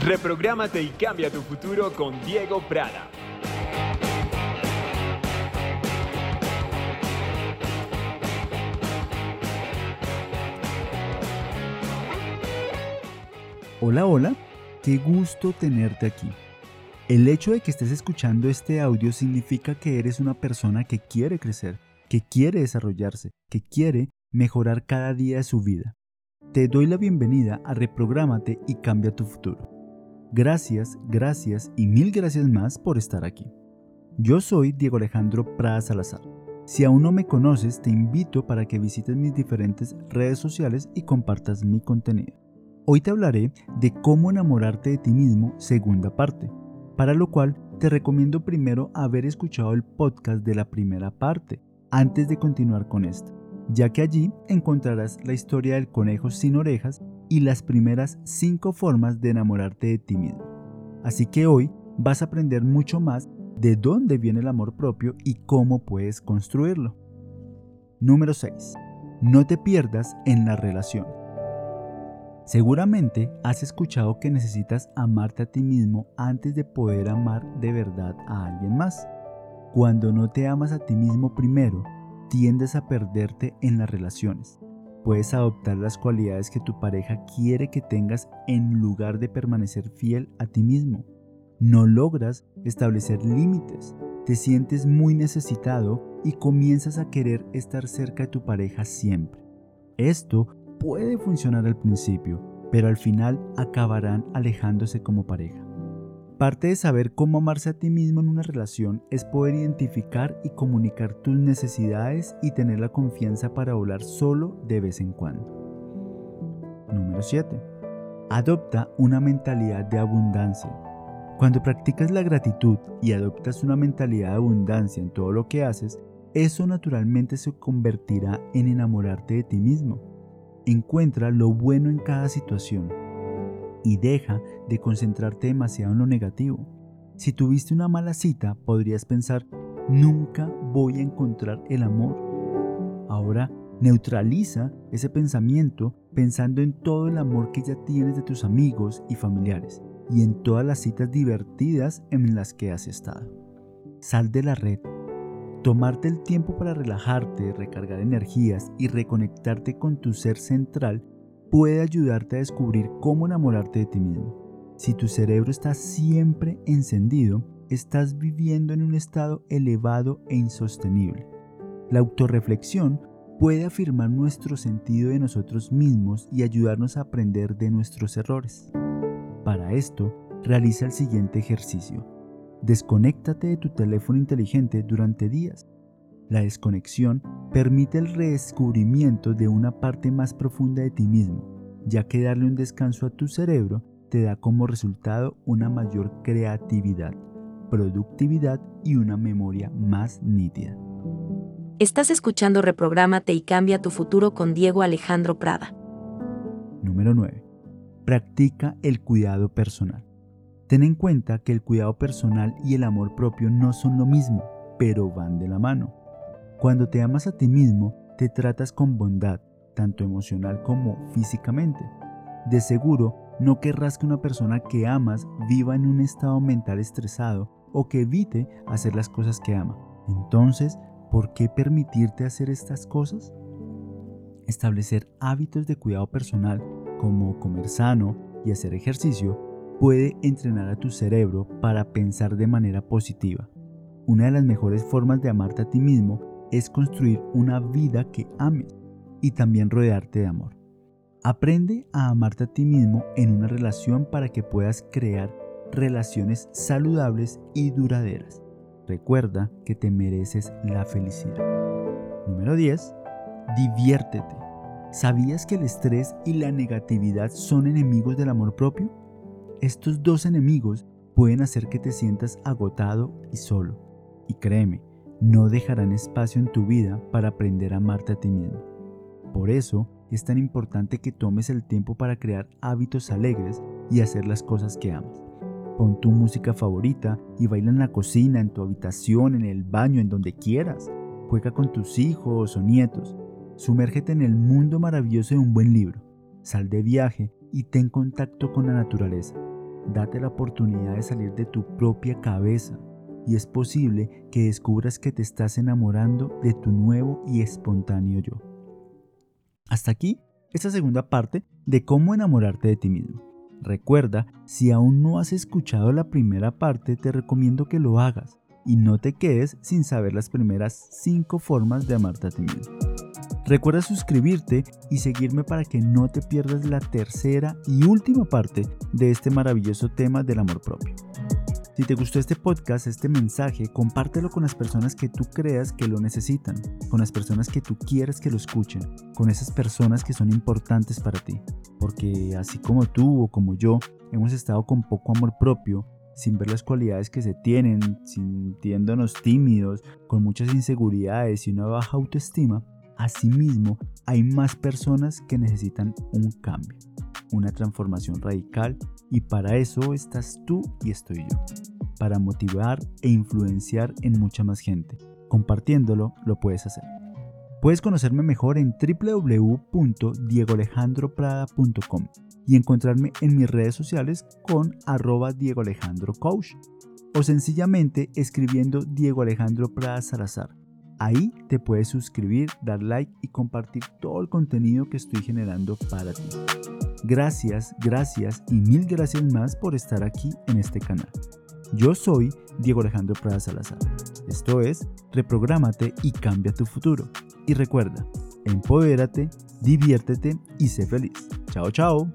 Reprográmate y cambia tu futuro con Diego Prada. Hola, hola, qué gusto tenerte aquí. El hecho de que estés escuchando este audio significa que eres una persona que quiere crecer, que quiere desarrollarse, que quiere mejorar cada día de su vida. Te doy la bienvenida a Reprográmate y Cambia tu Futuro. Gracias, gracias y mil gracias más por estar aquí. Yo soy Diego Alejandro Prada Salazar. Si aún no me conoces, te invito para que visites mis diferentes redes sociales y compartas mi contenido. Hoy te hablaré de cómo enamorarte de ti mismo, segunda parte, para lo cual te recomiendo primero haber escuchado el podcast de la primera parte, antes de continuar con esto, ya que allí encontrarás la historia del conejo sin orejas y las primeras 5 formas de enamorarte de ti mismo. Así que hoy vas a aprender mucho más de dónde viene el amor propio y cómo puedes construirlo. Número 6. No te pierdas en la relación. Seguramente has escuchado que necesitas amarte a ti mismo antes de poder amar de verdad a alguien más. Cuando no te amas a ti mismo primero, tiendes a perderte en las relaciones Puedes adoptar las cualidades que tu pareja quiere que tengas en lugar de permanecer fiel a ti mismo. No logras establecer límites, te sientes muy necesitado y comienzas a querer estar cerca de tu pareja siempre. Esto puede funcionar al principio, pero al final acabarán alejándose como pareja. Parte de saber cómo amarse a ti mismo en una relación es poder identificar y comunicar tus necesidades y tener la confianza para hablar solo de vez en cuando. Número 7. Adopta una mentalidad de abundancia. Cuando practicas la gratitud y adoptas una mentalidad de abundancia en todo lo que haces, eso naturalmente se convertirá en enamorarte de ti mismo. Encuentra lo bueno en cada situación y deja de concentrarte demasiado en lo negativo. Si tuviste una mala cita, podrías pensar, nunca voy a encontrar el amor. Ahora, neutraliza ese pensamiento pensando en todo el amor que ya tienes de tus amigos y familiares y en todas las citas divertidas en las que has estado. Sal de la red. Tomarte el tiempo para relajarte, recargar energías y reconectarte con tu ser central puede ayudarte a descubrir cómo enamorarte de ti mismo. Si tu cerebro está siempre encendido, estás viviendo en un estado elevado e insostenible. La autorreflexión puede afirmar nuestro sentido de nosotros mismos y ayudarnos a aprender de nuestros errores. Para esto, realiza el siguiente ejercicio. Desconéctate de tu teléfono inteligente durante días la desconexión permite el redescubrimiento de una parte más profunda de ti mismo, ya que darle un descanso a tu cerebro te da como resultado una mayor creatividad, productividad y una memoria más nítida. Estás escuchando Reprográmate y Cambia tu futuro con Diego Alejandro Prada. Número 9. Practica el cuidado personal. Ten en cuenta que el cuidado personal y el amor propio no son lo mismo, pero van de la mano. Cuando te amas a ti mismo, te tratas con bondad, tanto emocional como físicamente. De seguro, no querrás que una persona que amas viva en un estado mental estresado o que evite hacer las cosas que ama. Entonces, ¿por qué permitirte hacer estas cosas? Establecer hábitos de cuidado personal como comer sano y hacer ejercicio puede entrenar a tu cerebro para pensar de manera positiva. Una de las mejores formas de amarte a ti mismo es construir una vida que ames y también rodearte de amor. Aprende a amarte a ti mismo en una relación para que puedas crear relaciones saludables y duraderas. Recuerda que te mereces la felicidad. Número 10. Diviértete. ¿Sabías que el estrés y la negatividad son enemigos del amor propio? Estos dos enemigos pueden hacer que te sientas agotado y solo. Y créeme, no dejarán espacio en tu vida para aprender a amarte a ti mismo. Por eso es tan importante que tomes el tiempo para crear hábitos alegres y hacer las cosas que amas. Pon tu música favorita y baila en la cocina, en tu habitación, en el baño, en donde quieras. Juega con tus hijos o nietos. Sumérgete en el mundo maravilloso de un buen libro. Sal de viaje y ten contacto con la naturaleza. date la oportunidad de salir de tu propia cabeza y es posible que descubras que te estás enamorando de tu nuevo y espontáneo yo. Hasta aquí esta segunda parte de cómo enamorarte de ti mismo. Recuerda, si aún no has escuchado la primera parte, te recomiendo que lo hagas y no te quedes sin saber las primeras 5 formas de amarte a ti mismo. Recuerda suscribirte y seguirme para que no te pierdas la tercera y última parte de este maravilloso tema del amor propio. Si te gustó este podcast, este mensaje, compártelo con las personas que tú creas que lo necesitan, con las personas que tú quieres que lo escuchen, con esas personas que son importantes para ti. Porque así como tú o como yo hemos estado con poco amor propio, sin ver las cualidades que se tienen, sintiéndonos tímidos, con muchas inseguridades y una baja autoestima, asimismo hay más personas que necesitan un cambio una transformación radical y para eso estás tú y estoy yo, para motivar e influenciar en mucha más gente. Compartiéndolo lo puedes hacer. Puedes conocerme mejor en www.diegoalejandroprada.com y encontrarme en mis redes sociales con arroba Diego Alejandro Coach o sencillamente escribiendo Diego Alejandro Prada Salazar. Ahí te puedes suscribir, dar like y compartir todo el contenido que estoy generando para ti. Gracias, gracias y mil gracias más por estar aquí en este canal. Yo soy Diego Alejandro Prada Salazar. Esto es Reprográmate y cambia tu futuro. Y recuerda, empodérate, diviértete y sé feliz. Chao, chao.